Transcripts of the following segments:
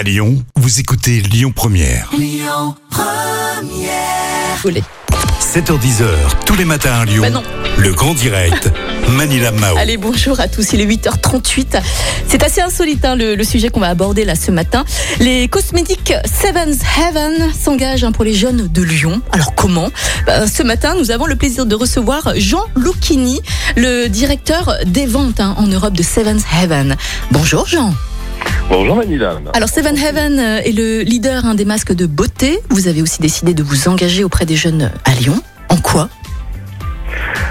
À Lyon, vous écoutez Lyon Première. Volé. 7h10h, tous les matins à Lyon. Bah non. Le grand direct, Manila Mao. Allez, bonjour à tous. Il est 8h38. C'est assez insolite hein, le, le sujet qu'on va aborder là ce matin. Les cosmétiques Seven's Heaven s'engagent hein, pour les jeunes de Lyon. Alors comment? Bah, Ce matin, nous avons le plaisir de recevoir Jean Lucchini, le directeur des ventes hein, en Europe de Seven's Heaven. Bonjour Jean. Bonjour Manila. Alors Seven Heaven euh, est le leader hein, des masques de beauté. Vous avez aussi décidé de vous engager auprès des jeunes à Lyon. En quoi?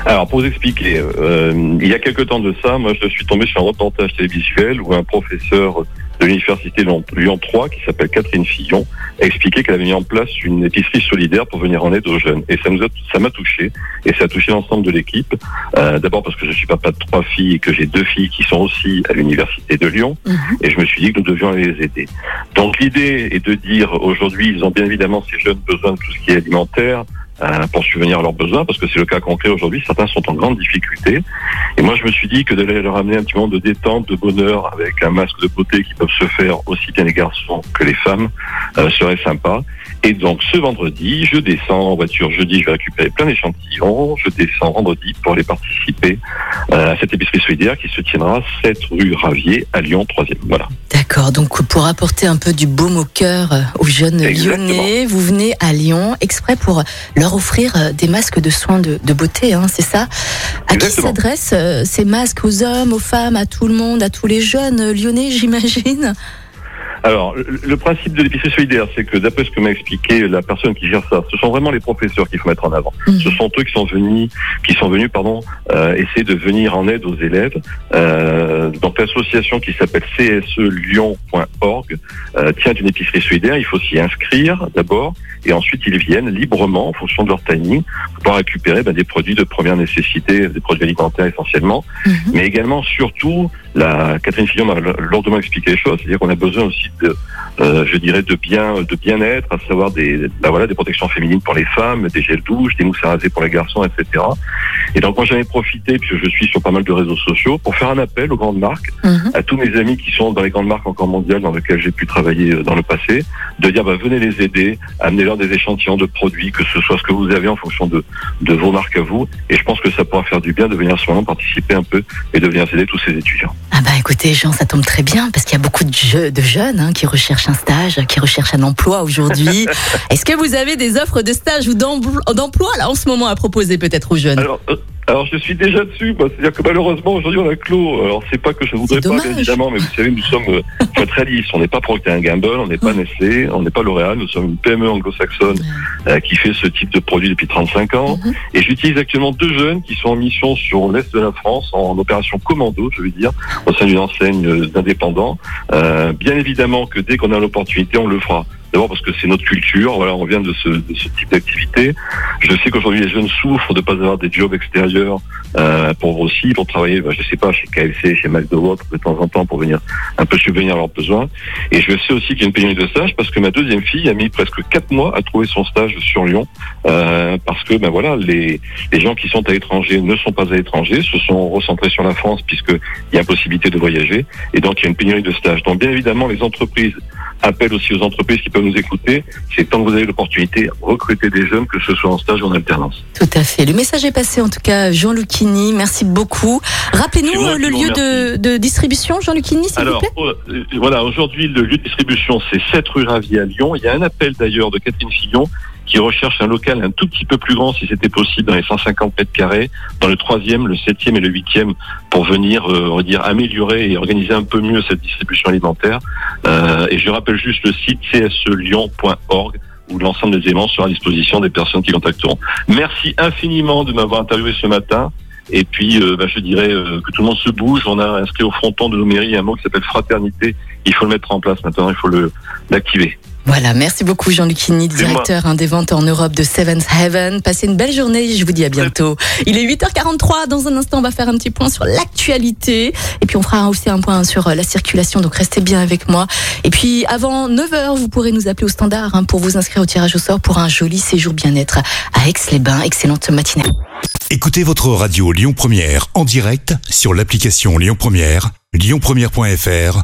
Alors pour vous expliquer, euh, il y a quelque temps de ça, moi je suis tombé sur un reportage télévisuel où un professeur de l'université Lyon Lyon 3 qui s'appelle Catherine Fillon a expliqué qu'elle avait mis en place une épicerie solidaire pour venir en aide aux jeunes. Et ça nous a, ça m'a touché et ça a touché l'ensemble de l'équipe. Euh, D'abord parce que je suis papa de trois filles et que j'ai deux filles qui sont aussi à l'université de Lyon. Et je me suis dit que nous devions les aider. Donc l'idée est de dire aujourd'hui, ils ont bien évidemment ces jeunes besoin de tout ce qui est alimentaire pour subvenir à leurs besoins, parce que c'est le cas concret aujourd'hui. Certains sont en grande difficulté. Et moi, je me suis dit que d'aller leur amener un petit moment de détente, de bonheur, avec un masque de beauté qui peuvent se faire aussi bien les garçons que les femmes, euh, serait sympa. Et donc, ce vendredi, je descends en voiture. Jeudi, je vais récupérer plein d'échantillons. Je descends vendredi pour aller participer euh, à cette épicerie solidaire qui se tiendra 7 rue Ravier à Lyon 3e. Voilà. D'accord, donc pour apporter un peu du baume au cœur euh, aux jeunes Exactement. lyonnais, vous venez à Lyon exprès pour leur offrir euh, des masques de soins de, de beauté, hein, c'est ça? À qui s'adressent euh, ces masques Aux hommes, aux femmes, à tout le monde, à tous les jeunes lyonnais, j'imagine? Alors, le, principe de l'épicerie solidaire, c'est que d'après ce que m'a expliqué la personne qui gère ça, ce sont vraiment les professeurs qu'il faut mettre en avant. Mhm. Ce sont eux qui sont venus, qui sont venus, pardon, euh, essayer de venir en aide aux élèves. Euh, donc l'association qui s'appelle cselyon.org euh, tient une épicerie solidaire. Il faut s'y inscrire d'abord, et ensuite ils viennent librement en fonction de leur timing pour pouvoir récupérer ben, des produits de première nécessité, des produits alimentaires essentiellement, Mhm. mais également surtout la Catherine Fillon m'a lourdement expliqué les choses, c'est-à-dire qu'on a besoin aussi de, euh, je dirais, de bien, de bien-être, à savoir des, ben voilà, des protections féminines pour les femmes, des gels douches, des mousses à raser pour les garçons, etc. Et donc moi j'en ai profité, puisque je suis sur pas mal de réseaux sociaux, pour faire un appel aux grandes marques, Mhm. à tous mes amis qui sont dans les grandes marques encore mondiales dans lesquelles j'ai pu travailler euh, dans le passé, de dire bah, venez les aider, amenez-leur des échantillons de produits, que ce soit ce que vous avez en fonction de, de vos marques à vous. Et je pense que ça pourra faire du bien de venir à ce moment participer un peu et de venir aider tous ces étudiants. Ah bah écoutez Jean, ça tombe très bien parce qu'il y a beaucoup de, je- de jeunes hein, qui recherchent un stage, qui recherchent un emploi aujourd'hui. Est-ce que vous avez des offres de stage ou d'emploi là en ce moment à proposer peut-être aux jeunes? Alors, euh, alors je suis déjà dessus, moi. c'est-à-dire que malheureusement aujourd'hui on a clos. Alors c'est pas que je voudrais pas, bien évidemment, mais vous savez nous sommes, euh, faut être réaliste, on n'est pas Procter Gamble, on n'est pas Nestlé, on n'est pas L'Oréal, nous sommes une PME anglo-saxonne euh, qui fait ce type de produit depuis 35 ans. Mhm. Et j'utilise actuellement deux jeunes qui sont en mission sur l'est de la France, en opération commando, je veux dire, au sein d'une enseigne euh, d'indépendants. Euh, bien évidemment que dès qu'on a l'opportunité, on le fera. D'abord parce que c'est notre culture, voilà, on vient de ce, de ce type d'activité. Je sais qu'aujourd'hui les jeunes souffrent de pas avoir des jobs extérieurs euh, pour aussi pour travailler, bah, je sais pas, chez KFC, chez McDo de temps en temps pour venir un peu subvenir à leurs besoins. Et je sais aussi qu'il y a une pénurie de stage parce que ma deuxième fille a mis presque quatre mois à trouver son stage sur Lyon euh, parce que ben voilà les les gens qui sont à l'étranger ne sont pas à l'étranger, se sont recentrés sur la France puisque il y a impossibilité de voyager et donc il y a une pénurie de stages. Donc bien évidemment les entreprises appellent aussi aux entreprises qui peuvent nous écouter. C'est tant que vous avez l'opportunité, recruter des jeunes, que ce soit en stage ou en alternance. Tout à fait. Le message est passé en tout cas, Jean Lucchini. Merci beaucoup. Rappelez-nous euh, le lieu de, de distribution, Jean Lucchini, s'il vous Alors plaît. euh, voilà, aujourd'hui le lieu de distribution c'est 7 rue Ravier à Lyon. Il y a un appel d'ailleurs de Catherine Fillon qui recherche un local un tout petit peu plus grand si c'était possible dans les 150 mètres carrés, dans le troisième, le septième et le huitième pour venir, euh, on va dire, améliorer et organiser un peu mieux cette distribution alimentaire. Euh, et je rappelle juste le site cselyon.org où l'ensemble des éléments sera à disposition des personnes qui contacteront. Merci infiniment de m'avoir interviewé ce matin. Et puis, euh, bah, je dirais euh, que tout le monde se bouge. On a inscrit au fronton de nos mairies un mot qui s'appelle fraternité. Il faut le mettre en place maintenant. Il faut l'activer. Voilà, merci beaucoup Jean Lucchini, C'est moi. directeur hein, des ventes en Europe de Seven's Heaven. Passez une belle journée, je vous dis à bientôt. Il est 8h43, dans un instant on va faire un petit point sur l'actualité et puis on fera aussi un point sur euh, la circulation, donc restez bien avec moi. Et puis avant 9h, vous pourrez nous appeler au standard hein, pour vous inscrire au tirage au sort pour un joli séjour bien-être à Aix-les-Bains. Excellente matinée. Écoutez votre radio Lyon Première en direct sur l'application Lyon Première, lyonpremière.fr